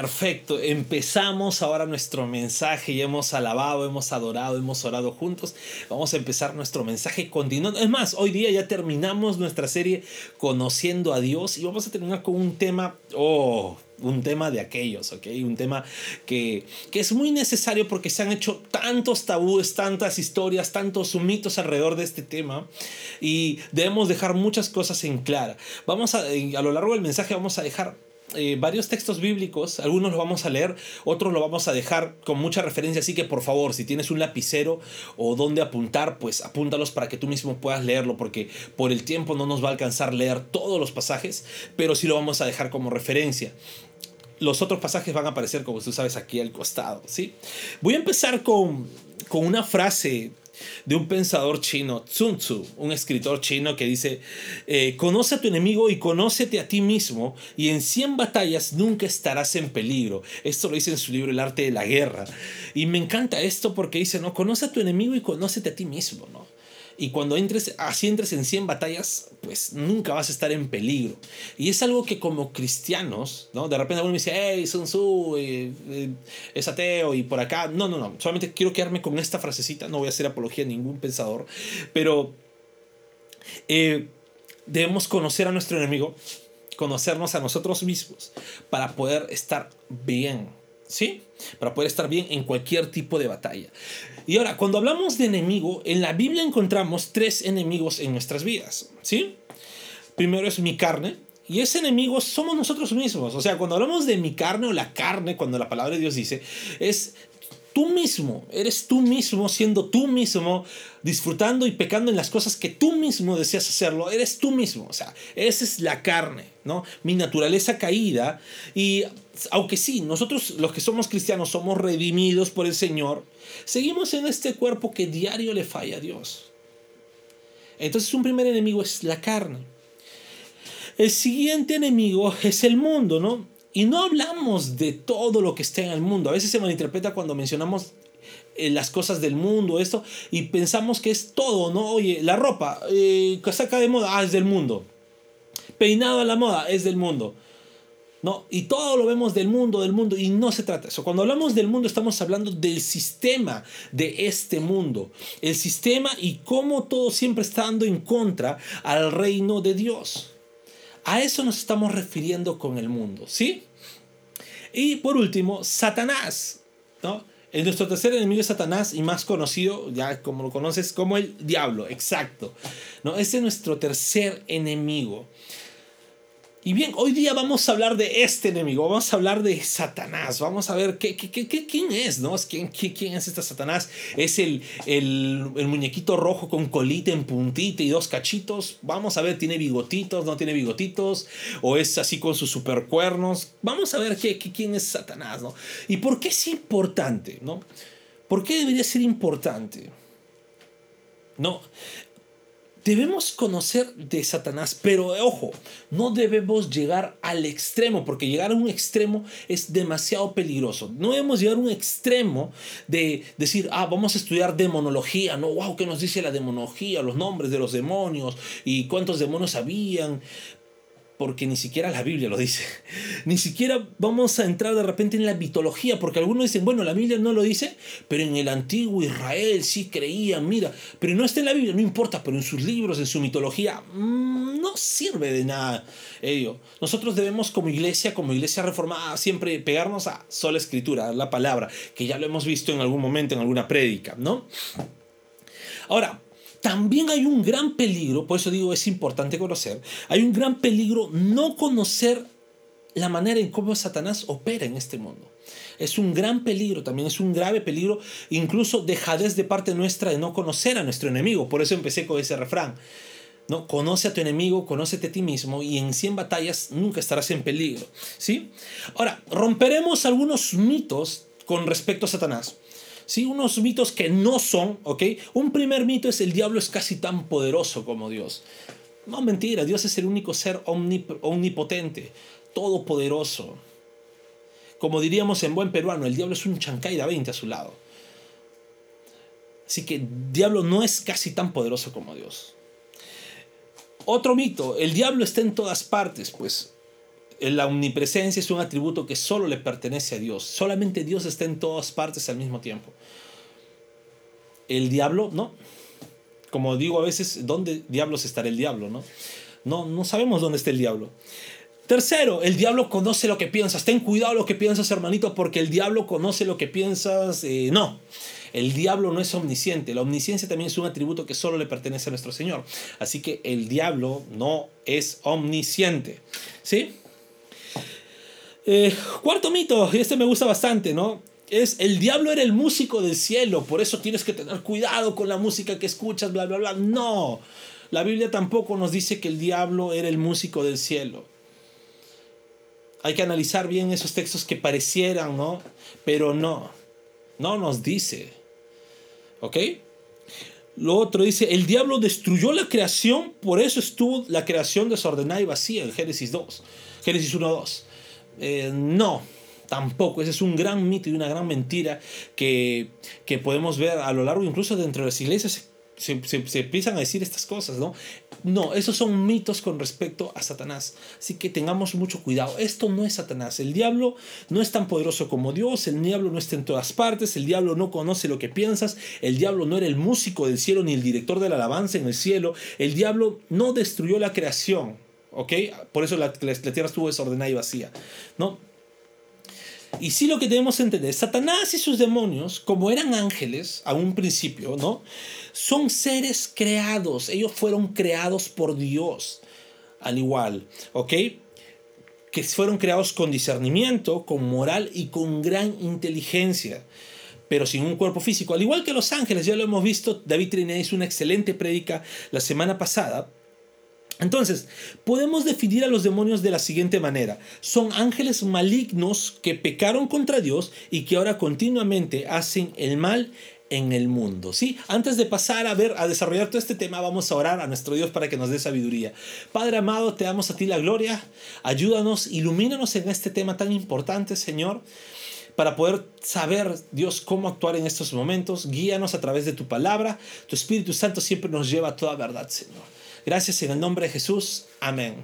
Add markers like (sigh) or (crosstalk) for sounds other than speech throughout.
Perfecto, empezamos ahora nuestro mensaje y hemos alabado, hemos adorado, hemos orado juntos. Vamos a empezar nuestro mensaje continuando. Es más, hoy día ya terminamos nuestra serie Conociendo a Dios y vamos a terminar con un tema, oh, un tema de aquellos, ¿ok? Un tema que, que es muy necesario porque se han hecho tantos tabúes, tantas historias, tantos mitos alrededor de este tema y debemos dejar muchas cosas en clara. Vamos a, a lo largo del mensaje vamos a dejar eh, varios textos bíblicos, algunos los vamos a leer, otros lo vamos a dejar con mucha referencia, así que por favor, si tienes un lapicero o donde apuntar, pues apúntalos para que tú mismo puedas leerlo, porque por el tiempo no nos va a alcanzar leer todos los pasajes, pero sí lo vamos a dejar como referencia. Los otros pasajes van a aparecer, como tú sabes, aquí al costado, ¿sí? Voy a empezar con, con una frase de un pensador chino, Sun Tzu, un escritor chino que dice, eh, conoce a tu enemigo y conócete a ti mismo y en 100 batallas nunca estarás en peligro. Esto lo dice en su libro El arte de la guerra. Y me encanta esto porque dice, no, conoce a tu enemigo y conócete a ti mismo, ¿no? Y cuando entres, así entres en 100 batallas, pues nunca vas a estar en peligro. Y es algo que como cristianos, ¿no? De repente uno me dice, hey, Sun Tzu eh, eh, es ateo y por acá. No, no, no. Solamente quiero quedarme con esta frasecita. No voy a hacer apología a ningún pensador. Pero eh, debemos conocer a nuestro enemigo, conocernos a nosotros mismos para poder estar bien. ¿Sí? Para poder estar bien en cualquier tipo de batalla. Y ahora, cuando hablamos de enemigo, en la Biblia encontramos tres enemigos en nuestras vidas, ¿sí? Primero es mi carne, y ese enemigo somos nosotros mismos. O sea, cuando hablamos de mi carne o la carne, cuando la palabra de Dios dice, es tú mismo, eres tú mismo siendo tú mismo, disfrutando y pecando en las cosas que tú mismo deseas hacerlo, eres tú mismo, o sea, esa es la carne, ¿no? Mi naturaleza caída y aunque sí, nosotros los que somos cristianos somos redimidos por el Señor, seguimos en este cuerpo que diario le falla a Dios. Entonces un primer enemigo es la carne. El siguiente enemigo es el mundo, ¿no? Y no hablamos de todo lo que está en el mundo. A veces se malinterpreta cuando mencionamos eh, las cosas del mundo, esto, y pensamos que es todo, ¿no? Oye, la ropa, eh, saca de moda, ah, es del mundo. Peinado a la moda, es del mundo. ¿no? Y todo lo vemos del mundo, del mundo, y no se trata de eso. Cuando hablamos del mundo estamos hablando del sistema de este mundo, el sistema y cómo todo siempre está dando en contra al reino de Dios. A eso nos estamos refiriendo con el mundo, ¿sí? Y por último, Satanás, ¿no? El nuestro tercer enemigo es Satanás y más conocido, ya como lo conoces, como el diablo, exacto. ¿no? Ese es nuestro tercer enemigo. Y bien, hoy día vamos a hablar de este enemigo, vamos a hablar de Satanás, vamos a ver qué, qué, qué, quién es, ¿no? ¿Quién, quién es este Satanás? ¿Es el, el, el, muñequito rojo con colita en puntita y dos cachitos? Vamos a ver, ¿tiene bigotitos, no tiene bigotitos? ¿O es así con sus supercuernos? Vamos a ver qué, quién es Satanás, ¿no? ¿Y por qué es importante, ¿no? ¿Por qué debería ser importante? No, Debemos conocer de Satanás, pero ojo, no debemos llegar al extremo, porque llegar a un extremo es demasiado peligroso. No debemos llegar a un extremo de decir, ah, vamos a estudiar demonología, no, wow, ¿qué nos dice la demonología? Los nombres de los demonios y cuántos demonios habían porque ni siquiera la Biblia lo dice. (laughs) Ni siquiera vamos a entrar de repente en la mitología, porque algunos dicen, bueno, la Biblia no lo dice, pero en el antiguo Israel sí creían, mira, pero no está en la Biblia, no importa, pero en sus libros, en su mitología, mmm, no sirve de nada ello. Nosotros debemos como iglesia, como iglesia reformada, siempre pegarnos a sola escritura, la palabra, que ya lo hemos visto en algún momento, en alguna prédica, ¿no? Ahora, también hay un gran peligro, por eso digo es importante conocer, hay un gran peligro no conocer la manera en cómo Satanás opera en este mundo. Es un gran peligro, también es un grave peligro, incluso dejadez de parte nuestra de no conocer a nuestro enemigo. Por eso empecé con ese refrán. ¿no? Conoce a tu enemigo, conócete a ti mismo y en 100 batallas nunca estarás en peligro. ¿sí? Ahora, romperemos algunos mitos con respecto a Satanás. ¿Sí? Unos mitos que no son, ¿ok? Un primer mito es el diablo es casi tan poderoso como Dios. No, mentira, Dios es el único ser omnipotente, todopoderoso. Como diríamos en buen peruano, el diablo es un chancay de 20 a su lado. Así que diablo no es casi tan poderoso como Dios. Otro mito, el diablo está en todas partes, pues la omnipresencia es un atributo que solo le pertenece a Dios. Solamente Dios está en todas partes al mismo tiempo. El diablo, no. Como digo a veces, ¿dónde diablos estará el diablo? No, no, no sabemos dónde está el diablo. Tercero, el diablo conoce lo que piensas. Ten cuidado lo que piensas, hermanito, porque el diablo conoce lo que piensas. Eh, no, el diablo no es omnisciente. La omnisciencia también es un atributo que solo le pertenece a nuestro Señor. Así que el diablo no es omnisciente. ¿Sí? Eh, cuarto mito, y este me gusta bastante, ¿no? Es el diablo era el músico del cielo, por eso tienes que tener cuidado con la música que escuchas, bla, bla, bla. No, la Biblia tampoco nos dice que el diablo era el músico del cielo. Hay que analizar bien esos textos que parecieran, ¿no? Pero no, no nos dice. ¿Ok? Lo otro dice, el diablo destruyó la creación, por eso estuvo la creación desordenada y vacía en Génesis 2, Génesis 1, 2. Eh, no, tampoco. Ese es un gran mito y una gran mentira que, que podemos ver a lo largo, incluso dentro de las iglesias se, se, empiezan a decir estas cosas, ¿no? No, esos son mitos con respecto a Satanás. Así que tengamos mucho cuidado. Esto no es Satanás. El diablo no es tan poderoso como Dios. El diablo no está en todas partes. El diablo no conoce lo que piensas. El diablo no era el músico del cielo ni el director de la alabanza en el cielo. El diablo no destruyó la creación. ¿Ok? Por eso la, tierra estuvo desordenada y vacía. ¿No? Y sí lo que debemos entender, Satanás y sus demonios, como eran ángeles a un principio, ¿no? Son seres creados, ellos fueron creados por Dios, al igual, ¿ok? Que fueron creados con discernimiento, con moral y con gran inteligencia, pero sin un cuerpo físico. Al igual que los ángeles, ya lo hemos visto, David Triné hizo una excelente prédica la semana pasada, entonces, podemos definir a los demonios de la siguiente manera. Son ángeles malignos que pecaron contra Dios y que ahora continuamente hacen el mal en el mundo. ¿sí? Antes de pasar a ver, a desarrollar todo este tema, vamos a orar a nuestro Dios para que nos dé sabiduría. Padre amado, te damos a ti la gloria. Ayúdanos, ilumínanos en este tema tan importante, Señor para poder saber, Dios, cómo actuar en estos momentos. Guíanos a través de tu palabra. Tu Espíritu Santo siempre nos lleva a toda verdad, Señor. Gracias en el nombre de Jesús. Amén.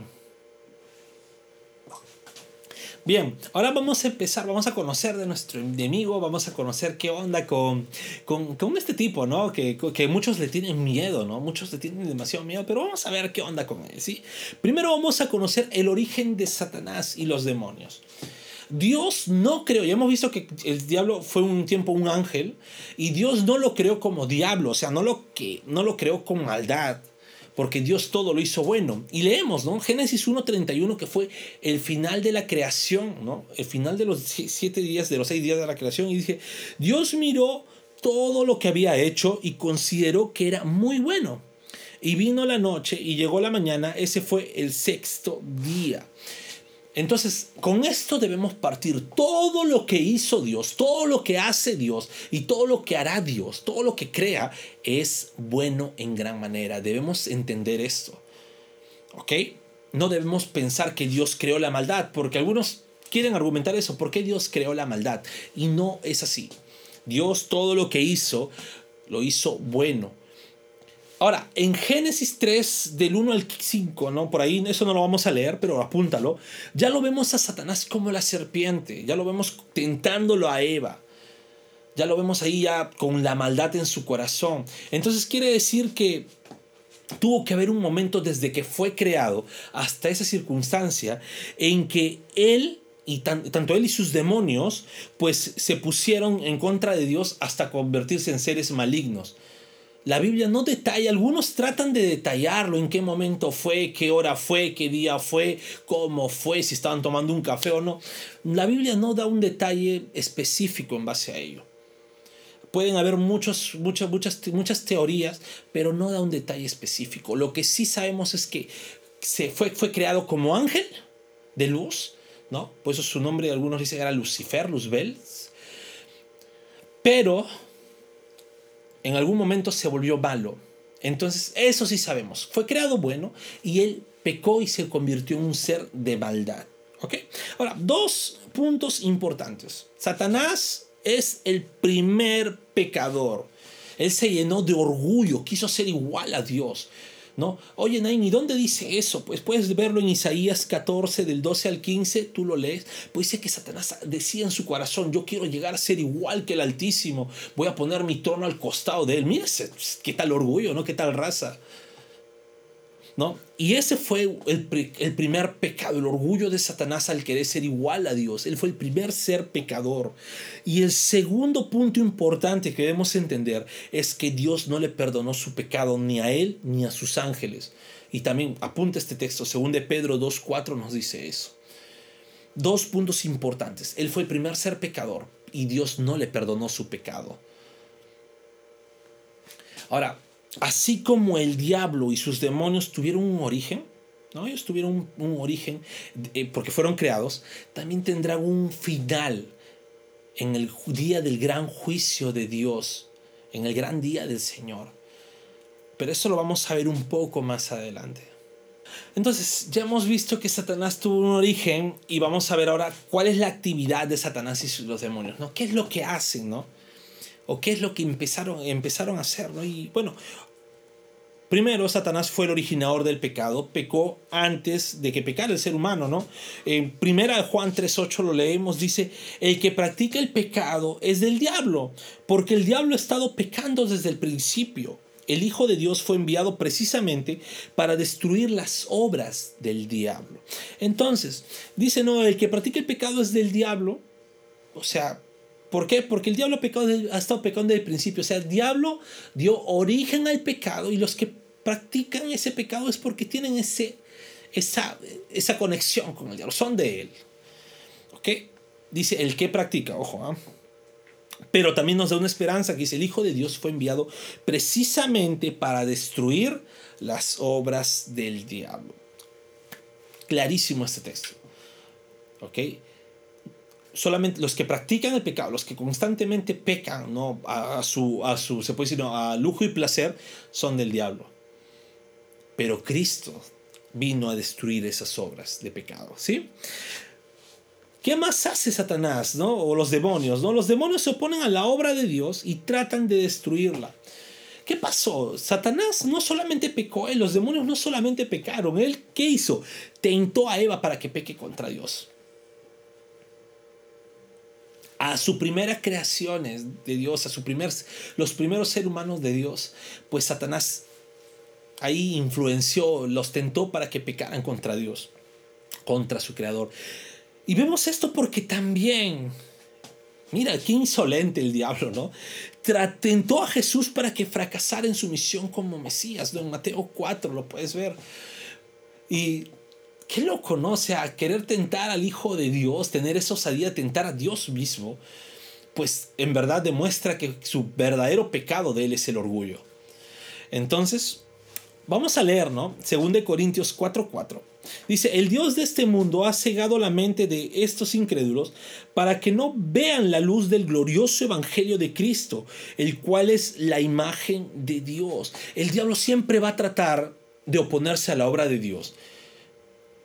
Bien, ahora vamos a empezar, vamos a conocer de nuestro enemigo, vamos a conocer qué onda con, con, con este tipo, ¿no? Que, que, muchos le tienen miedo, ¿no? Muchos le tienen demasiado miedo, pero vamos a ver qué onda con él, ¿sí? Primero vamos a conocer el origen de Satanás y los demonios. Dios no creó, ya hemos visto que el diablo fue un tiempo un ángel y Dios no lo creó como diablo, o sea, no lo, que, no lo creó con maldad porque Dios todo lo hizo bueno. Y leemos, ¿no? Génesis 1.31, que fue el final de la creación, ¿no? El final de los siete días, de los seis días de la creación. Y dice, Dios miró todo lo que había hecho y consideró que era muy bueno. Y vino la noche y llegó la mañana, ese fue el sexto día. Entonces, con esto debemos partir. Todo lo que hizo Dios, todo lo que hace Dios y todo lo que hará Dios, todo lo que crea, es bueno en gran manera. Debemos entender esto. ¿Ok? No debemos pensar que Dios creó la maldad, porque algunos quieren argumentar eso. ¿Por qué Dios creó la maldad? Y no es así. Dios todo lo que hizo, lo hizo bueno. Ahora, en Génesis 3, del 1 al 5, ¿no? Por ahí, eso no lo vamos a leer, pero apúntalo. Ya lo vemos a Satanás como la serpiente, ya lo vemos tentándolo a Eva. Ya lo vemos ahí ya con la maldad en su corazón. Entonces quiere decir que tuvo que haber un momento desde que fue creado hasta esa circunstancia en que él y tanto él y sus demonios pues se pusieron en contra de Dios hasta convertirse en seres malignos. La Biblia no detalla, algunos tratan de detallarlo, en qué momento fue, qué hora fue, qué día fue, cómo fue, si estaban tomando un café o no. La Biblia no da un detalle específico en base a ello. Pueden haber muchos, muchas, muchas, muchas teorías, pero no da un detalle específico. Lo que sí sabemos es que se fue, fue creado como ángel de luz, ¿no? Por eso su nombre, algunos dicen era Lucifer, Luzbel. Pero en algún momento se volvió malo. Entonces, eso sí sabemos. Fue creado bueno y él pecó y se convirtió en un ser de maldad. ¿Ok? Ahora, dos puntos importantes. Satanás es el primer pecador. Él se llenó de orgullo, quiso ser igual a Dios. ¿No? Oye, Nain, ¿y dónde dice eso? Pues puedes verlo en Isaías 14, del 12 al 15, tú lo lees. Pues dice que Satanás decía en su corazón, yo quiero llegar a ser igual que el Altísimo, voy a poner mi trono al costado de él. Mira, qué tal orgullo, ¿no? Qué tal raza. ¿No? Y ese fue el, primer pecado, el orgullo de Satanás al querer ser igual a Dios. Él fue el primer ser pecador. Y el segundo punto importante que debemos entender es que Dios no le perdonó su pecado ni a él ni a sus ángeles. Y también apunta este texto, según de Pedro 2.4 nos dice eso. Dos puntos importantes. Él fue el primer ser pecador y Dios no le perdonó su pecado. Ahora, así como el diablo y sus demonios tuvieron un origen, ¿no? ellos tuvieron un, origen eh, porque fueron creados, también tendrán un final en el día del gran juicio de Dios, en el gran día del Señor. Pero eso lo vamos a ver un poco más adelante. Entonces, ya hemos visto que Satanás tuvo un origen y vamos a ver ahora cuál es la actividad de Satanás y los demonios, ¿no? ¿Qué es lo que hacen, no? ¿O qué es lo que empezaron, empezaron a hacer, no? Y bueno, Primero, Satanás fue el originador del pecado, pecó antes de que pecara el ser humano, ¿no? En primera Juan 3.8 lo leemos, dice, el que practica el pecado es del diablo, porque el diablo ha estado pecando desde el principio. El Hijo de Dios fue enviado precisamente para destruir las obras del diablo. Entonces, dice, no, el que practica el pecado es del diablo, o sea, ¿Por qué? Porque el diablo ha, ha estado pecando desde el principio. O sea, el diablo dio origen al pecado y los que practican ese pecado es porque tienen ese, esa, esa conexión con el diablo, son de él. ¿Ok? Dice el que practica, ojo, ¿ah? pero también nos da una esperanza que dice el Hijo de Dios fue enviado precisamente para destruir las obras del diablo. Clarísimo este texto. ¿Ok? Solamente los que practican el pecado, los que constantemente pecan, ¿no? A, su, a su, se puede decir, a lujo y placer, son del diablo. Pero Cristo vino a destruir esas obras de pecado, ¿sí? ¿Qué más hace Satanás, no? O los demonios, ¿no? Los demonios se oponen a la obra de Dios y tratan de destruirla. ¿Qué pasó? Satanás no solamente pecó, él, los demonios no solamente pecaron, él ¿qué hizo? Tentó a Eva para que peque contra Dios. A su primera creación de Dios, a su primer, los primeros seres humanos de Dios, pues Satanás ahí influenció, los tentó para que pecaran contra Dios, contra su creador. Y vemos esto porque también, mira, qué insolente el diablo, ¿no? Tentó a Jesús para que fracasara en su misión como Mesías. En Mateo 4 lo puedes ver. Y qué lo conoce a querer tentar al Hijo de Dios, tener esa osadía de tentar a Dios mismo, pues en verdad demuestra que su verdadero pecado de él es el orgullo. Entonces, Vamos a leer, ¿no? Según de Corintios 4:4. Dice, el Dios de este mundo ha cegado la mente de estos incrédulos para que no vean la luz del glorioso evangelio de Cristo, el cual es la imagen de Dios. El diablo siempre va a tratar de oponerse a la obra de Dios.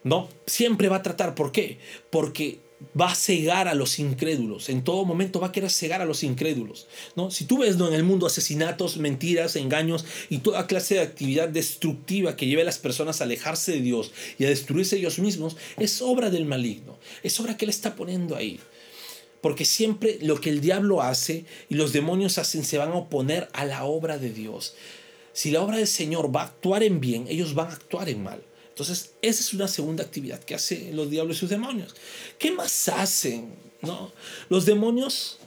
No, siempre va a tratar. ¿Por qué? Porque va a cegar a los incrédulos. En todo momento va a querer cegar a los incrédulos. ¿no? Si tú ves ¿no? en el mundo asesinatos, mentiras, engaños y toda clase de actividad destructiva que lleve a las personas a alejarse de Dios y a destruirse ellos mismos, es obra del maligno. Es obra que Él está poniendo ahí. Porque siempre lo que el diablo hace y los demonios hacen se van a oponer a la obra de Dios. Si la obra del Señor va a actuar en bien, ellos van a actuar en mal. Entonces, esa es una segunda actividad que hacen los diablos y sus demonios. ¿Qué más hacen? ¿No? Los demonios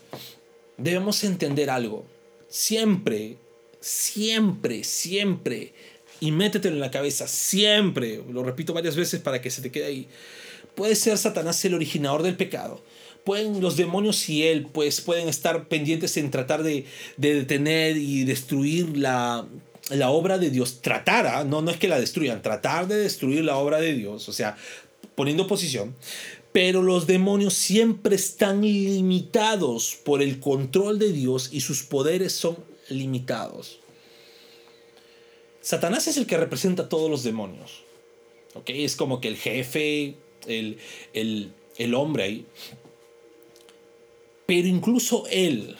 debemos entender algo. Siempre, siempre, siempre, y métetelo en la cabeza, siempre, lo repito varias veces para que se te quede ahí, puede ser Satanás el originador del pecado. Pueden los demonios y él, pues, pueden estar pendientes en tratar de, de detener y destruir la la obra de Dios tratara, no, no es que la destruyan, tratar de destruir la obra de Dios, o sea, poniendo posición, pero los demonios siempre están limitados por el control de Dios y sus poderes son limitados. Satanás es el que representa a todos los demonios. ¿ok? Es como que el jefe, el, el, el hombre ahí. Pero incluso él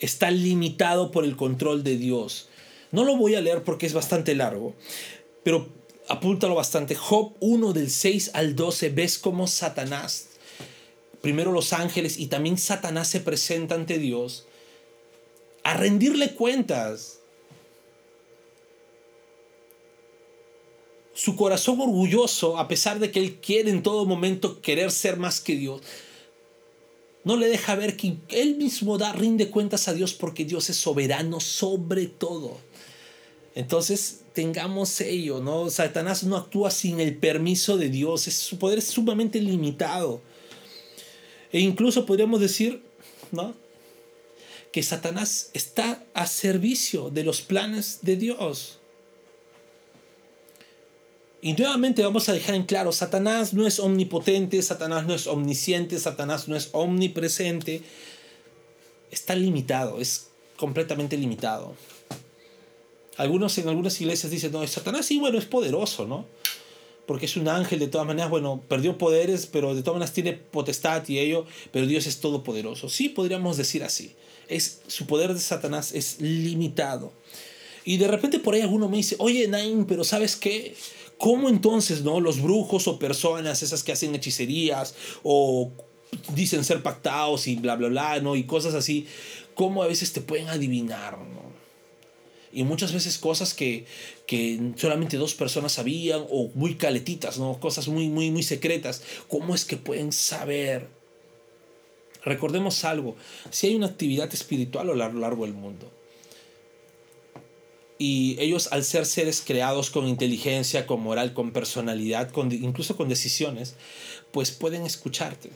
está limitado por el control de Dios. No lo voy a leer porque es bastante largo, pero apúntalo bastante. Job 1 del 6 al 12, ves cómo Satanás, primero los ángeles y también Satanás se presenta ante Dios a rendirle cuentas. Su corazón orgulloso, a pesar de que él quiere en todo momento querer ser más que Dios, no le deja ver que él mismo da, rinde cuentas a Dios porque Dios es soberano sobre todo. Entonces, tengamos ello, ¿no? Satanás no actúa sin el permiso de Dios, es, su poder es sumamente limitado. E incluso podríamos decir, ¿no? Que Satanás está a servicio de los planes de Dios. Y nuevamente vamos a dejar en claro, Satanás no es omnipotente, Satanás no es omnisciente, Satanás no es omnipresente. Está limitado, es completamente limitado. Algunos en algunas iglesias dicen, no, Satanás sí, bueno, es poderoso, ¿no? Porque es un ángel, de todas maneras, bueno, perdió poderes, pero de todas maneras tiene potestad y ello, pero Dios es todopoderoso. Sí, podríamos decir así. Es, su poder de Satanás es limitado. Y de repente por ahí alguno me dice, oye, Nain, pero ¿sabes qué? ¿Cómo entonces, no? Los brujos o personas, esas que hacen hechicerías o dicen ser pactados y bla, bla, bla, ¿no? Y cosas así, ¿cómo a veces te pueden adivinar, ¿no? Y muchas veces cosas que, que solamente dos personas sabían o muy caletitas, ¿no? Cosas muy, muy, muy secretas. ¿Cómo es que pueden saber? Recordemos algo, si hay una actividad espiritual a lo largo del mundo, y ellos, al ser seres creados con inteligencia, con moral, con personalidad, con, incluso con decisiones, pues pueden escucharte.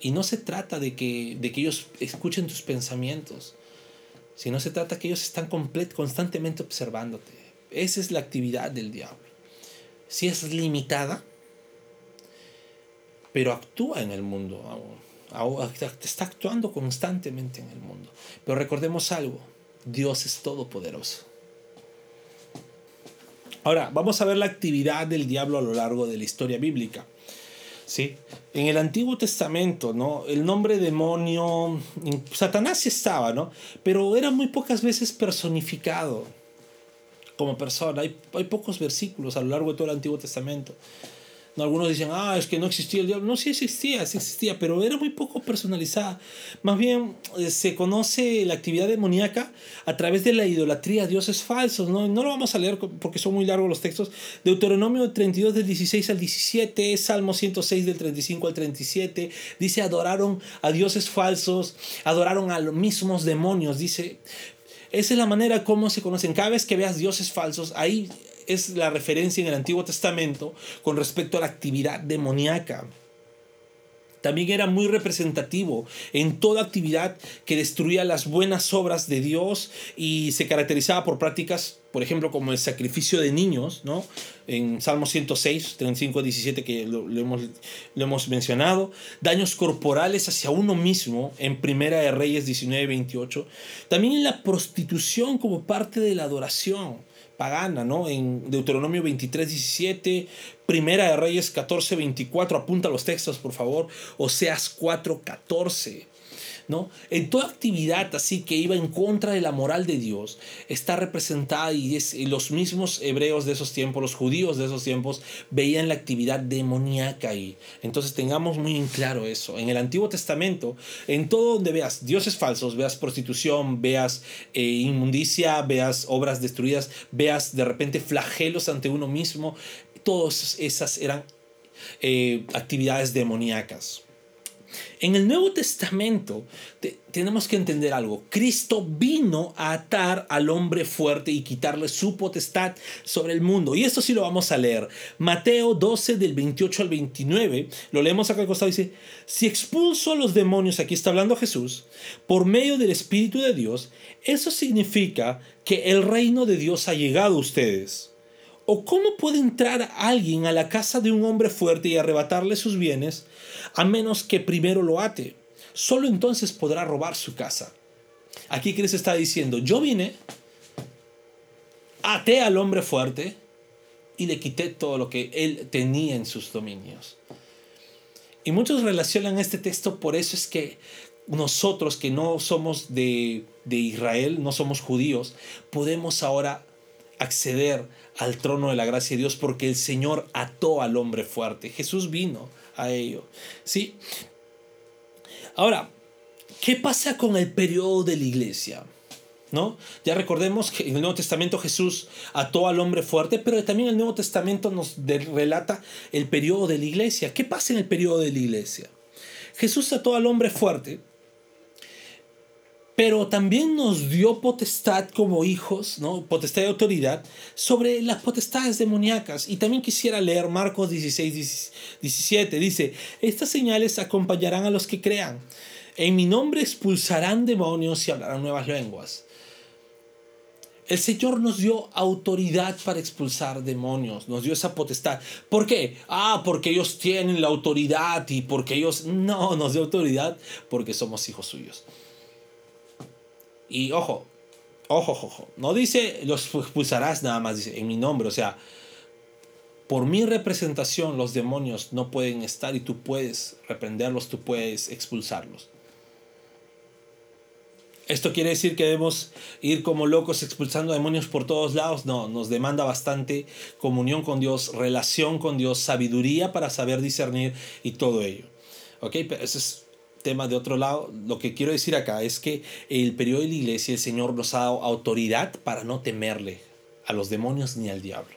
Y no se trata de que, de que ellos escuchen tus pensamientos, sino se trata que ellos están constantemente observándote. Esa es la actividad del diablo. Si es limitada, pero actúa en el mundo aún. Está actuando constantemente en el mundo. Pero recordemos algo, Dios es todopoderoso. Ahora, vamos a ver la actividad del diablo a lo largo de la historia bíblica. ¿Sí? En el Antiguo Testamento, ¿no? El nombre demonio, Satanás sí estaba, ¿no? Pero era muy pocas veces personificado como persona. Hay, hay pocos versículos a lo largo de todo el Antiguo Testamento. Algunos dicen, ah, es que no existía el diablo. No, sí existía, sí existía, pero era muy poco personalizada. Más bien eh, se conoce la actividad demoníaca a través de la idolatría a dioses falsos. ¿no? no lo vamos a leer porque son muy largos los textos. Deuteronomio 32 del 16 al 17, Salmo 106 del 35 al 37, dice, adoraron a dioses falsos, adoraron a los mismos demonios. Dice, esa es la manera como se conocen. Cada vez que veas dioses falsos, ahí es la referencia en el Antiguo Testamento con respecto a la actividad demoníaca. También era muy representativo en toda actividad que destruía las buenas obras de Dios y se caracterizaba por prácticas, por ejemplo, como el sacrificio de niños, ¿no? En Salmo 106, 35 17, que lo, hemos, lo hemos mencionado. Daños corporales hacia uno mismo en Primera de Reyes 19, 28. También la prostitución como parte de la adoración pagana, ¿no? En Deuteronomio 23, 17, Primera de Reyes 14, 24, apunta los textos, por favor, Oseas 4, 14. ¿No? En toda actividad así que iba en contra de la moral de Dios, está representada y, es, los mismos hebreos de esos tiempos, los judíos de esos tiempos, veían la actividad demoníaca ahí. Entonces tengamos muy en claro eso. En el Antiguo Testamento, en todo donde veas dioses falsos, veas prostitución, veas eh, inmundicia, veas obras destruidas, veas de repente flagelos ante uno mismo, todas esas eran eh, actividades demoníacas. En el Nuevo Testamento tenemos que entender algo. Cristo vino a atar al hombre fuerte y quitarle su potestad sobre el mundo. Y esto sí lo vamos a leer. Mateo 12 del 28 al 29. Lo leemos acá al costado. Dice, si expulso a los demonios, aquí está hablando Jesús, por medio del Espíritu de Dios, eso significa que el reino de Dios ha llegado a ustedes. ¿O cómo puede entrar alguien a la casa de un hombre fuerte y arrebatarle sus bienes a menos que primero lo ate? Solo entonces podrá robar su casa. Aquí Cristo está diciendo, yo vine, até al hombre fuerte y le quité todo lo que él tenía en sus dominios. Y muchos relacionan este texto, por eso es que nosotros que no somos de, de Israel, no somos judíos, podemos ahora acceder al trono de la gracia de Dios porque el Señor ató al hombre fuerte. Jesús vino a ello. ¿Sí? Ahora, ¿qué pasa con el periodo de la iglesia? ¿No? Ya recordemos que en el Nuevo Testamento Jesús ató al hombre fuerte, pero también el Nuevo Testamento nos relata el periodo de la iglesia. ¿Qué pasa en el periodo de la iglesia? Jesús ató al hombre fuerte, pero también nos dio potestad como hijos, ¿no? potestad de autoridad, sobre las potestades demoníacas. Y también quisiera leer Marcos 16, 17. Dice, estas señales acompañarán a los que crean. En mi nombre expulsarán demonios y hablarán nuevas lenguas. El Señor nos dio autoridad para expulsar demonios, nos dio esa potestad. ¿Por qué? Ah, porque ellos tienen la autoridad y porque ellos... No, nos dio autoridad porque somos hijos suyos. Y ojo, ojo, ojo, no dice los expulsarás nada más, dice en mi nombre, o sea, por mi representación los demonios no pueden estar y tú puedes reprenderlos, tú puedes expulsarlos. ¿Esto quiere decir que debemos ir como locos expulsando demonios por todos lados? No, nos demanda bastante comunión con Dios, relación con Dios, sabiduría para saber discernir y todo ello. ¿Ok? Pero eso es tema de otro lado, lo que quiero decir acá es que el periodo de la iglesia, el Señor nos ha dado autoridad para no temerle a los demonios ni al diablo.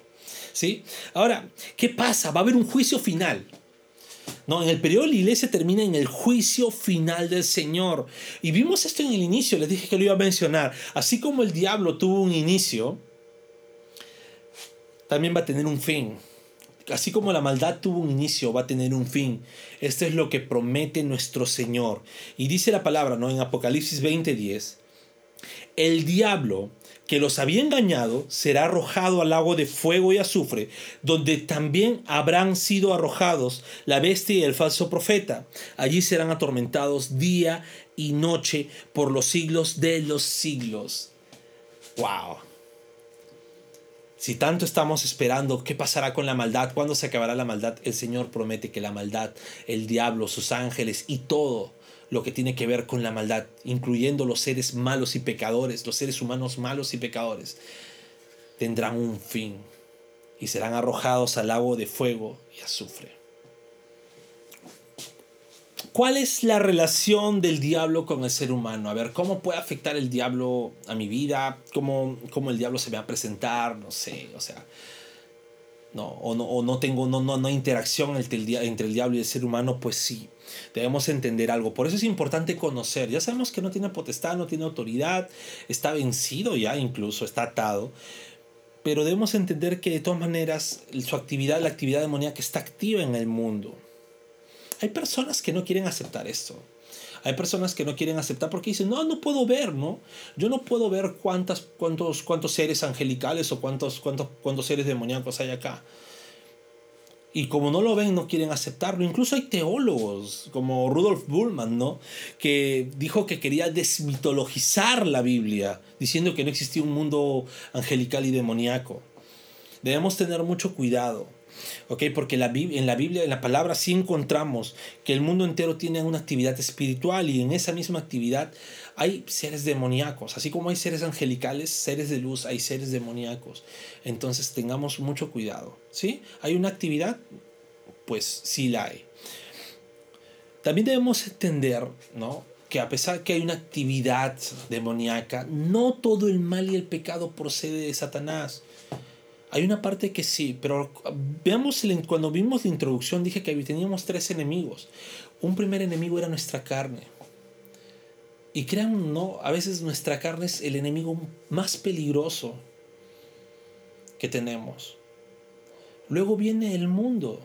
¿Sí? Ahora, ¿qué pasa? Va a haber un juicio final. No, en el periodo de la iglesia termina en el juicio final del Señor. Y vimos esto en el inicio, les dije que lo iba a mencionar. Así como el diablo tuvo un inicio, también va a tener un fin así como la maldad tuvo un inicio, va a tener un fin. Esto es lo que promete nuestro Señor. Y dice la palabra, ¿no? En Apocalipsis 20:10, el diablo que los había engañado será arrojado al lago de fuego y azufre, donde también habrán sido arrojados la bestia y el falso profeta. Allí serán atormentados día y noche por los siglos de los siglos. ¡Wow! Si tanto estamos esperando qué pasará con la maldad, cuándo se acabará la maldad, el Señor promete que la maldad, el diablo, sus ángeles y todo lo que tiene que ver con la maldad, incluyendo los seres malos y pecadores, los seres humanos malos y pecadores, tendrán un fin y serán arrojados al lago de fuego y azufre. ¿Cuál es la relación del diablo con el ser humano? A ver, ¿cómo puede afectar el diablo a mi vida? ¿Cómo, cómo el diablo se va a presentar? No sé, o sea, no, o no, o no tengo no, no, no interacción entre el, entre el diablo y el ser humano, pues sí, debemos entender algo. Por eso es importante conocer. Ya sabemos que no tiene potestad, no tiene autoridad, está vencido ya incluso, está atado. Pero debemos entender que de todas maneras su actividad, la actividad demoníaca está activa en el mundo. Hay personas que no quieren aceptar esto. Hay personas que no quieren aceptar porque dicen, no, no puedo ver, ¿no? Yo no puedo ver cuántas, cuántos, cuántos seres angelicales o cuántos, cuántos, cuántos seres demoníacos hay acá. Y como no lo ven, no quieren aceptarlo. Incluso hay teólogos como Rudolf Bullman, ¿no? Que dijo que quería desmitologizar la Biblia, diciendo que no existía un mundo angelical y demoníaco. Debemos tener mucho cuidado. ¿Ok? Porque la, en la Biblia, en la palabra, sí encontramos que el mundo entero tiene una actividad espiritual y en esa misma actividad hay seres demoníacos, así como hay seres angelicales, seres de luz, hay seres demoníacos. Entonces tengamos mucho cuidado, ¿sí? ¿Hay una actividad? Pues sí la hay. También debemos entender, ¿no? que a pesar que hay una actividad demoníaca, no todo el mal y el pecado procede de Satanás. Hay una parte que sí, pero veamos cuando vimos la introducción dije que teníamos tres enemigos. Un primer enemigo era nuestra carne. Y crean no, a veces nuestra carne es el enemigo más peligroso que tenemos. Luego viene el mundo.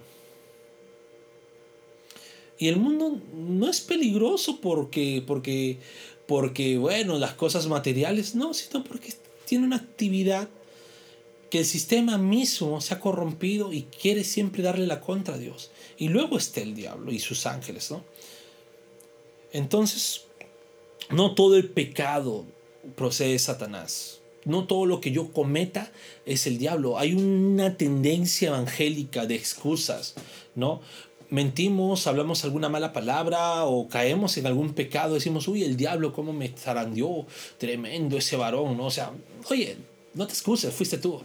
Y el mundo no es peligroso porque, porque, porque, bueno, las cosas materiales, no, sino porque tiene una actividad que el sistema mismo se ha corrompido y quiere siempre darle la contra a Dios. Y luego está el diablo y sus ángeles, ¿no? Entonces, no todo el pecado procede de Satanás. No todo lo que yo cometa es el diablo. Hay una tendencia evangélica de excusas, ¿no? mentimos, hablamos alguna mala palabra o caemos en algún pecado, decimos, uy, el diablo, cómo me zarandeó, tremendo ese varón, ¿no? O sea, oye, no te excuses, fuiste tú.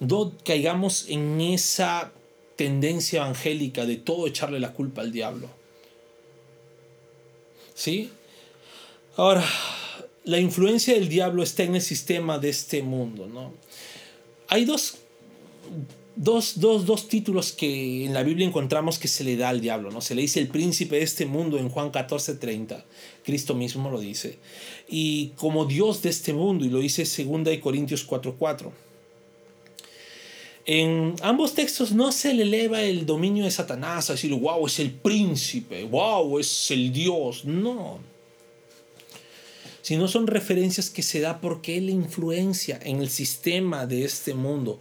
No caigamos en esa tendencia evangélica de todo echarle la culpa al diablo. ¿Sí? Ahora, la influencia del diablo está en el sistema de este mundo, ¿no? Hay dos dos, dos, dos, títulos que en la Biblia encontramos que se le da al diablo, ¿no? Se le dice el príncipe de este mundo en Juan 14:30. Cristo mismo lo dice. Y como Dios de este mundo, y lo dice 2 Corintios 4:4. En ambos textos no se le eleva el dominio de Satanás a decir, wow, es el príncipe, wow, es el Dios. No. Sino son referencias que se da porque él influencia en el sistema de este mundo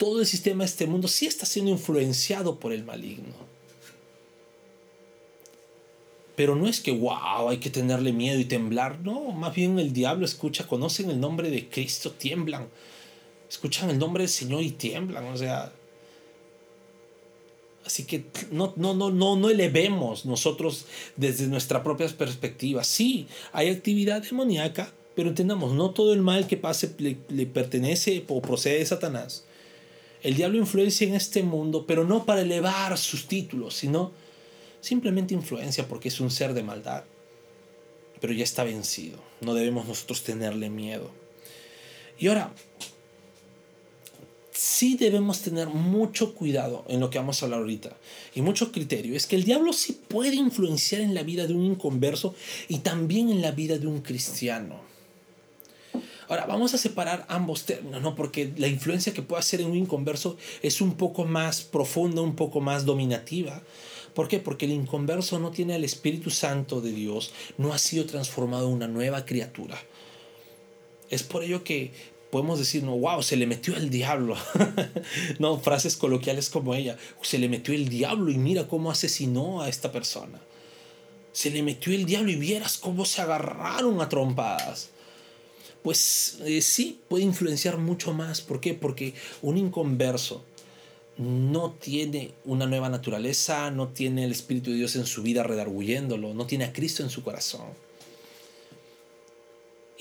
todo el sistema de este mundo sí está siendo influenciado por el maligno. Pero no es que, wow, hay que tenerle miedo y temblar. No, más bien el diablo escucha, conocen el nombre de Cristo, tiemblan. Escuchan el nombre del Señor y tiemblan. O sea, Así que no, no, no, no, no elevemos nosotros desde nuestra propia perspectiva. Sí, hay actividad demoníaca, pero entendamos, no todo el mal que pase le, le pertenece o procede de Satanás. El diablo influencia en este mundo, pero no para elevar sus títulos, sino simplemente influencia porque es un ser de maldad. Pero ya está vencido. No debemos nosotros tenerle miedo. Y ahora, sí debemos tener mucho cuidado en lo que vamos a hablar ahorita y mucho criterio. Es que el diablo sí puede influenciar en la vida de un inconverso y también en la vida de un cristiano. Ahora, vamos a separar ambos términos, ¿no? Porque la influencia que puede hacer en un inconverso es un poco más profunda, un poco más dominativa. ¿Por qué? Porque el inconverso no tiene el Espíritu Santo de Dios, no ha sido transformado en una nueva criatura. Es por ello que podemos decir, no, wow, se le metió el diablo. (laughs) no, frases coloquiales como ella, se le metió el diablo y mira cómo asesinó a esta persona. Se le metió el diablo y vieras cómo se agarraron a trompadas pues eh, sí puede influenciar mucho más. ¿Por qué? Porque un inconverso no tiene una nueva naturaleza, no tiene el Espíritu de Dios en su vida redarguyéndolo, no tiene a Cristo en su corazón.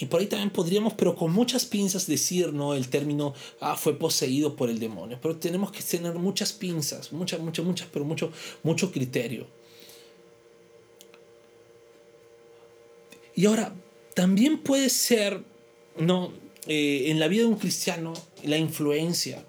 Y por ahí también podríamos, pero con muchas pinzas, decir, ¿no? El término, ah, fue poseído por el demonio. Pero tenemos que tener muchas pinzas, muchas, muchas, muchas, pero mucho, mucho criterio. Y ahora, también puede ser no, eh, en la vida de un cristiano, la influencia.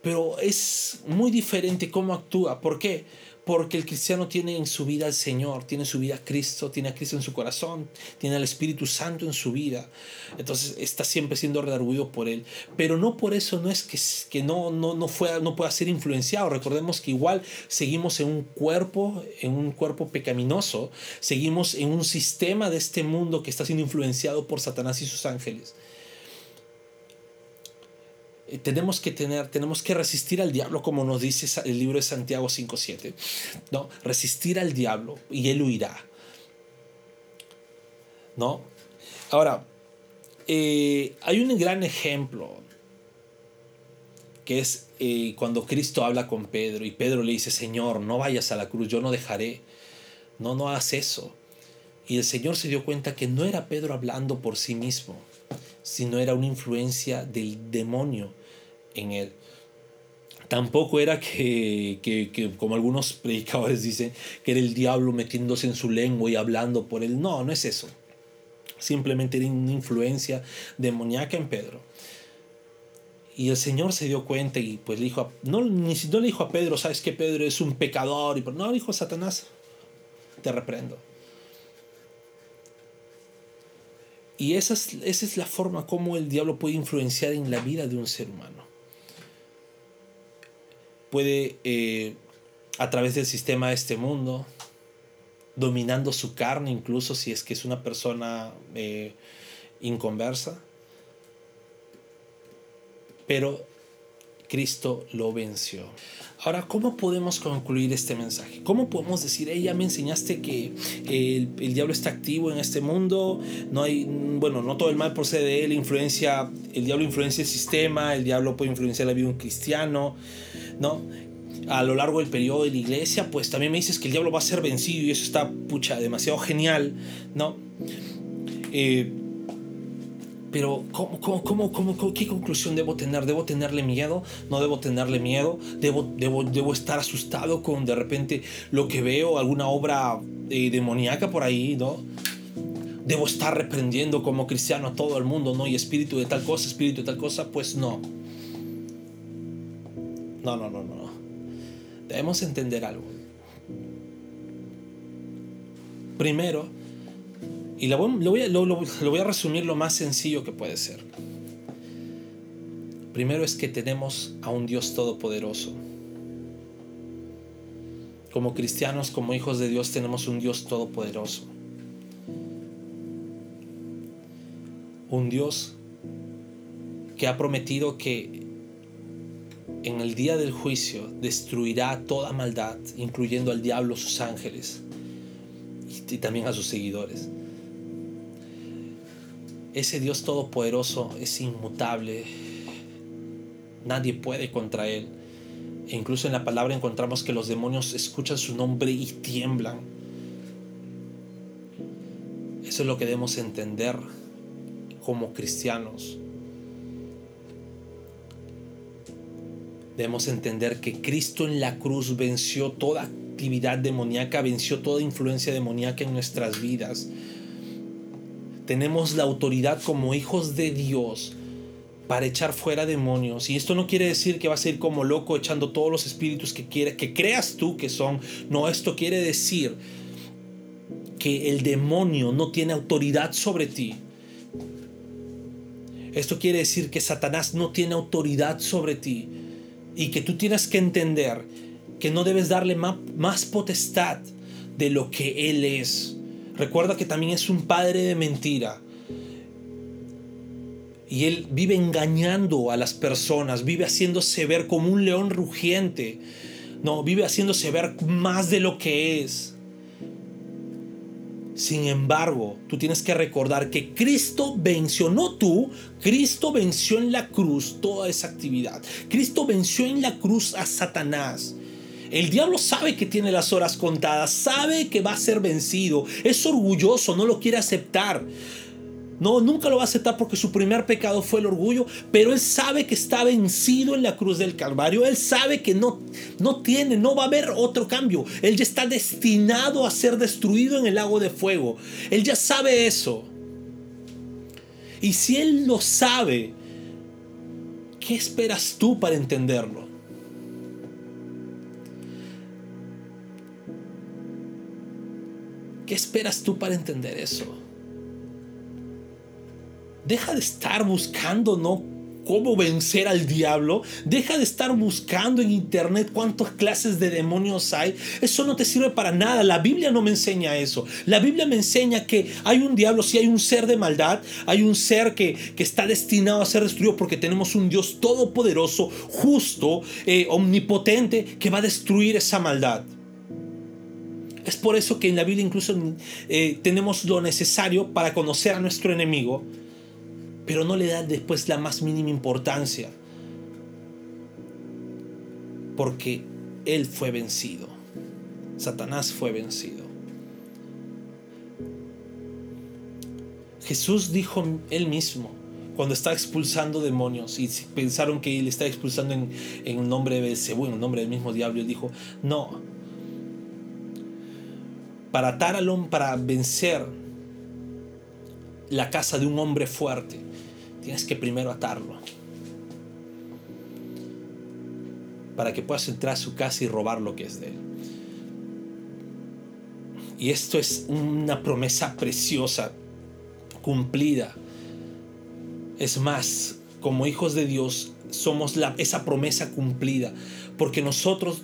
Pero es muy diferente cómo actúa. ¿Por qué? Porque el cristiano tiene en su vida al Señor, tiene su vida a Cristo, tiene a Cristo en su corazón, tiene al Espíritu Santo en su vida. Entonces está siempre siendo redarguido por Él. Pero no por eso no es que, que no, no, no, fue, no pueda ser influenciado. Recordemos que igual seguimos en un cuerpo, en un cuerpo pecaminoso, seguimos en un sistema de este mundo que está siendo influenciado por Satanás y sus ángeles. Eh, tenemos que tener, tenemos que resistir al diablo, como nos dice el libro de Santiago 5.7. ¿no? Resistir al diablo y él huirá. ¿No? Ahora, eh, hay un gran ejemplo que es eh, cuando Cristo habla con Pedro y Pedro le dice, Señor, no vayas a la cruz, yo no dejaré. No, no hagas eso. Y el Señor se dio cuenta que no era Pedro hablando por sí mismo, sino era una influencia del demonio en él. Tampoco era que, que, como algunos predicadores dicen, que era el diablo metiéndose en su lengua y hablando por él. No, no es eso. Simplemente era una influencia demoníaca en Pedro. Y el Señor se dio cuenta y pues le dijo, no, ni, no le dijo a Pedro, sabes que Pedro es un pecador. Y, no, le dijo Satanás, te reprendo. Y esa es, esa es la forma como el diablo puede influenciar en la vida de un ser humano. Puede, eh, a través del sistema de este mundo, dominando su carne, incluso si es que es una persona eh, inconversa. Pero Cristo lo venció. Ahora, ¿cómo podemos concluir este mensaje? ¿Cómo podemos decir, ella me enseñaste que el, el, diablo está activo en este mundo? No hay, bueno, no todo el mal procede de él, influencia, el diablo influencia el sistema, el diablo puede influenciar la vida de un cristiano, ¿no? A lo largo del periodo de la iglesia, pues también me dices que el diablo va a ser vencido y eso está, pucha, demasiado genial, ¿no? Eh, pero ¿cómo, cómo, cómo, qué conclusión debo tener? ¿Debo tenerle miedo? ¿No debo tenerle miedo? ¿Debo, debo, debo estar asustado con de repente lo que veo, alguna obra eh, demoníaca por ahí, ¿no? Debo estar reprendiendo como cristiano a todo el mundo, ¿no? Y espíritu de tal cosa, espíritu de tal cosa, pues no. No, no, no, no. Debemos entender algo. Primero, y lo voy, a, resumir lo más sencillo que puede ser. Primero es que tenemos a un Dios todopoderoso. Como cristianos, como hijos de Dios, tenemos un Dios todopoderoso. Un Dios que ha prometido que en el día del juicio destruirá toda maldad, incluyendo al diablo, sus ángeles y también a sus seguidores. Ese Dios todopoderoso es inmutable. Nadie puede contra Él. E incluso en la palabra encontramos que los demonios escuchan su nombre y tiemblan. Eso es lo que debemos entender como cristianos. Debemos entender que Cristo en la cruz venció toda actividad demoníaca, venció toda influencia demoníaca en nuestras vidas tenemos la autoridad como hijos de Dios para echar fuera demonios. Y esto no quiere decir que vas a ir como loco echando todos los espíritus que quieras, que creas tú que son. No, esto quiere decir que el demonio no tiene autoridad sobre ti. Esto quiere decir que Satanás no tiene autoridad sobre ti y que tú tienes que entender que no debes darle más potestad de lo que él es. Recuerda que también es un padre de mentira. Y él vive engañando a las personas, vive haciéndose ver como un león rugiente. No, vive haciéndose ver más de lo que es. Sin embargo, tú tienes que recordar que Cristo venció, no tú, Cristo venció en la cruz toda esa actividad. Cristo venció en la cruz a Satanás. El diablo sabe que tiene las horas contadas, sabe que va a ser vencido, es orgulloso, no lo quiere aceptar. No, nunca lo va a aceptar porque su primer pecado fue el orgullo, pero él sabe que está vencido en la cruz del Calvario. Él sabe que no, no tiene, no va a haber otro cambio. Él ya está destinado a ser destruido en el lago de fuego. Él ya sabe eso. Y si él lo sabe, ¿qué esperas tú para entenderlo? ¿Qué esperas tú para entender eso? Deja de estar buscando, ¿no? cómo vencer al diablo. Deja de estar buscando en internet cuántas clases de demonios hay. Eso no te sirve para nada. La Biblia no me enseña eso. La Biblia me enseña que hay un diablo, si hay un ser de maldad, hay un ser que, que está destinado a ser destruido porque tenemos un Dios todopoderoso, justo, eh, omnipotente, que va a destruir esa maldad. Es por eso que en la Biblia incluso eh, tenemos lo necesario para conocer a nuestro enemigo, pero no le da después la más mínima importancia, porque él fue vencido. Satanás fue vencido. Jesús dijo él mismo, cuando está expulsando demonios y pensaron que él está expulsando en, en nombre de en nombre del mismo diablo, dijo, no, para atar al hombre, para vencer la casa de un hombre fuerte, tienes que primero atarlo. Para que puedas entrar a su casa y robar lo que es de él. Y esto es una promesa preciosa, cumplida. Es más, como hijos de Dios, somos esa promesa cumplida. Porque nosotros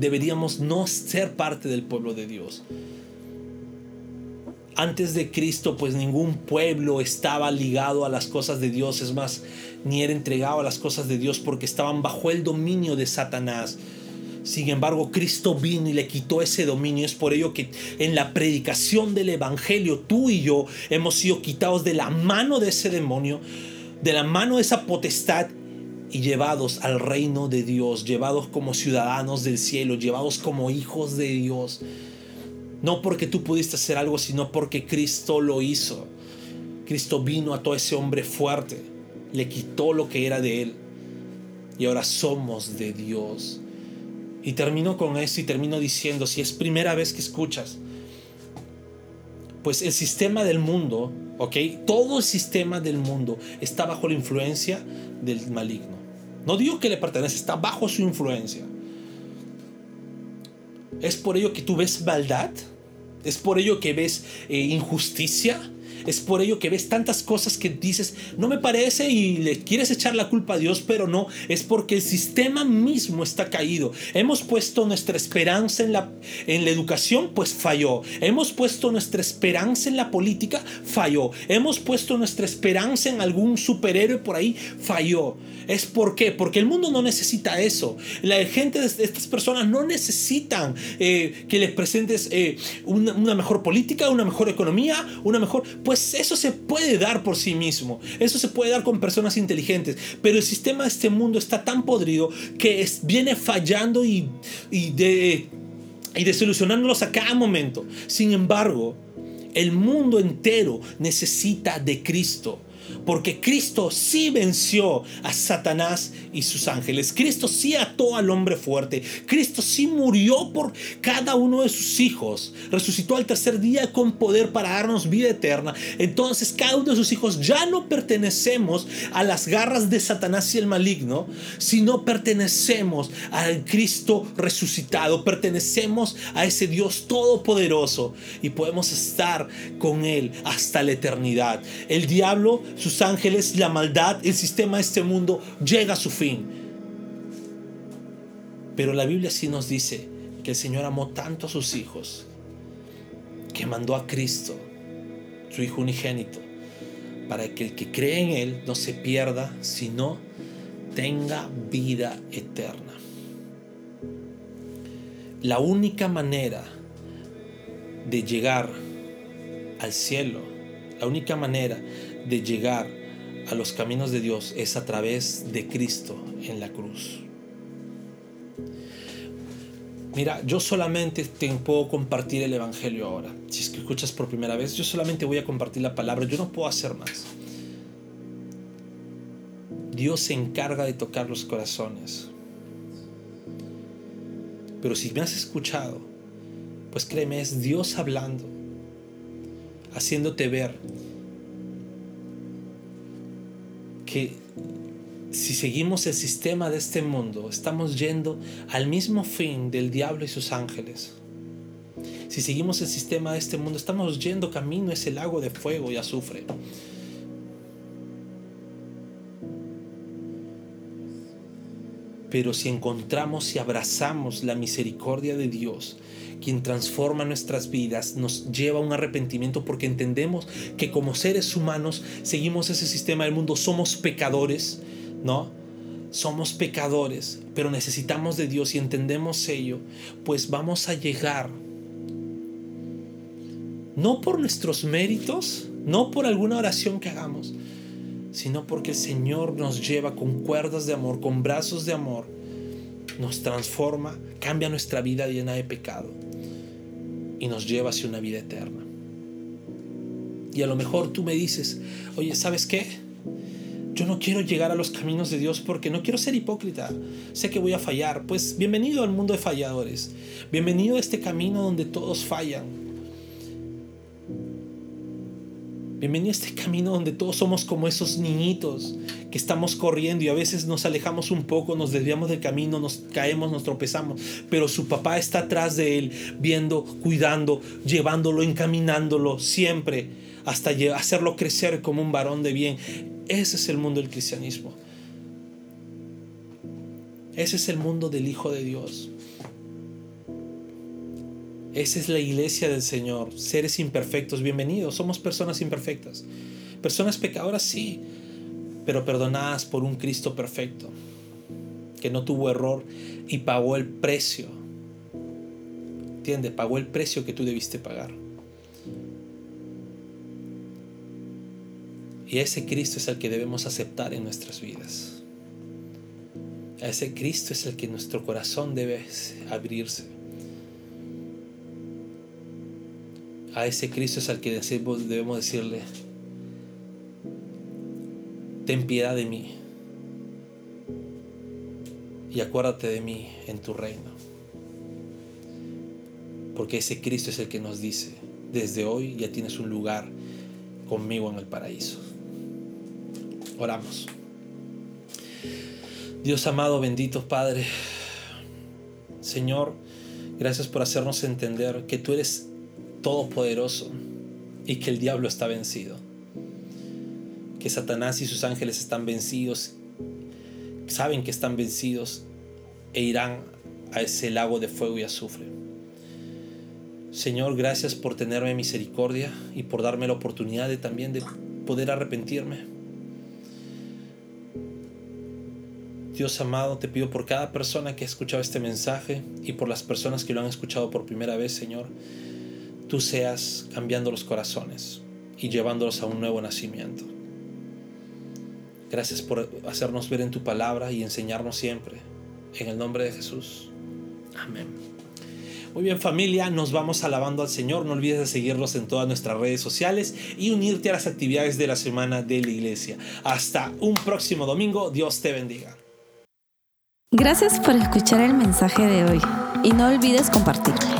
deberíamos no ser parte del pueblo de Dios. antes de Cristo, pues ningún pueblo estaba ligado a las cosas de Dios, es más, ni era entregado a las cosas de Dios porque estaban bajo el dominio de Satanás. Sin embargo, Cristo vino y le quitó ese dominio. Es por ello que en la predicación del Evangelio tú y yo hemos sido quitados de la mano de ese demonio, de la mano de esa potestad y llevados al reino de Dios, llevados como ciudadanos del cielo, llevados como hijos de Dios. No porque tú pudiste hacer algo, sino porque Cristo lo hizo. Cristo vino a todo ese hombre fuerte, le quitó lo que era de él y ahora somos de Dios. Y termino con esto y termino diciendo, si es primera vez que escuchas, pues el sistema del mundo, ¿ok? Todo el sistema del mundo está bajo la influencia del maligno. No digo que le pertenece, está bajo su influencia. Es por ello que tú ves maldad, es por ello que ves eh, injusticia, es por ello que ves tantas cosas que dices, no me parece y le quieres echar la culpa a Dios, pero no, es porque el sistema mismo está caído. Hemos puesto nuestra esperanza en la, en la educación, pues falló. Hemos puesto nuestra esperanza en la política, falló. Hemos puesto nuestra esperanza en algún superhéroe por ahí, falló. ¿Es por qué? Porque el mundo no necesita eso. La gente estas personas no necesitan eh, que les presentes eh, una, una mejor política, una mejor economía, una mejor pues eso se puede dar por sí mismo. Eso se puede dar con personas inteligentes. Pero el sistema de este mundo está tan podrido que viene fallando y, y, de, y desilusionándolos a cada momento. Sin embargo, el mundo entero necesita de Cristo. Porque Cristo sí venció a Satanás y sus ángeles. Cristo sí ató al hombre fuerte. Cristo sí murió por cada uno de sus hijos. Resucitó al tercer día con poder para darnos vida eterna. Entonces cada uno de sus hijos ya no pertenecemos a las garras de Satanás y el maligno, sino pertenecemos al Cristo resucitado. Pertenecemos a ese Dios todopoderoso y podemos estar con Él hasta la eternidad. El diablo sus ángeles, la maldad, el sistema de este mundo llega a su fin. Pero la Biblia sí nos dice que el Señor amó tanto a sus hijos que mandó a Cristo, su Hijo unigénito, para que el que cree en Él no se pierda, sino tenga vida eterna. La única manera de llegar al cielo, la única manera de llegar a los caminos de Dios es a través de Cristo en la cruz. Mira, yo solamente te puedo compartir el Evangelio ahora. Si es que escuchas por primera vez, yo solamente voy a compartir la palabra, yo no puedo hacer más. Dios se encarga de tocar los corazones. Pero si me has escuchado, pues créeme, es Dios hablando, haciéndote ver que si seguimos el sistema de este mundo, estamos yendo al mismo fin del diablo y sus ángeles. Si seguimos el sistema de este mundo, estamos yendo camino a ese lago de fuego y azufre. Pero si encontramos y abrazamos la misericordia de Dios, quien transforma nuestras vidas, nos lleva a un arrepentimiento porque entendemos que como seres humanos seguimos ese sistema del mundo, somos pecadores, ¿no? Somos pecadores, pero necesitamos de Dios y entendemos ello, pues vamos a llegar no por nuestros méritos, no por alguna oración que hagamos, sino porque el Señor nos lleva con cuerdas de amor, con brazos de amor, nos transforma, cambia nuestra vida llena de pecado y nos lleva hacia una vida eterna. Y a lo mejor tú me dices, oye, ¿sabes qué? Yo no quiero llegar a los caminos de Dios porque no quiero ser hipócrita. Sé que voy a fallar. Pues bienvenido al mundo de falladores. Bienvenido a este camino donde todos fallan Bienvenido a este camino donde todos somos como esos niñitos que estamos corriendo y a veces nos alejamos un poco, nos desviamos del camino, nos caemos, nos tropezamos, pero su papá está atrás de él, viendo, cuidando, llevándolo, encaminándolo siempre hasta hacerlo crecer como un varón de bien. Ese es el mundo del cristianismo. Ese es el mundo del Hijo de Dios. Esa es la iglesia del Señor. Seres imperfectos, bienvenidos. Somos personas imperfectas. Personas pecadoras, sí, pero perdonadas por un Cristo perfecto, que no tuvo error y pagó el precio. ¿Entiendes? Pagó el precio que tú debiste pagar. Y ese Cristo es el que debemos aceptar en nuestras vidas. A ese Cristo es el que nuestro corazón debe abrirse. A ese Cristo es al que debemos decirle, ten piedad de mí y acuérdate de mí en tu reino. Porque ese Cristo es el que nos dice, desde hoy ya tienes un lugar conmigo en el paraíso. Oramos. Dios amado, bendito Padre, Señor, gracias por hacernos entender que tú eres todopoderoso y que el diablo está vencido. Que Satanás y sus ángeles están vencidos, saben que están vencidos e irán a ese lago de fuego y azufre. Señor, gracias por tenerme misericordia y por darme la oportunidad de también de poder arrepentirme. Dios amado, te pido por cada persona que ha escuchado este mensaje y por las personas que lo han escuchado por primera vez, Señor, tú seas cambiando los corazones y llevándolos a un nuevo nacimiento. Gracias por hacernos ver en tu palabra y enseñarnos siempre. En el nombre de Jesús. Amén. Muy bien familia, nos vamos alabando al Señor. No olvides de seguirnos en todas nuestras redes sociales y unirte a las actividades de la semana de la iglesia. Hasta un próximo domingo. Dios te bendiga. Gracias por escuchar el mensaje de hoy y no olvides compartirlo.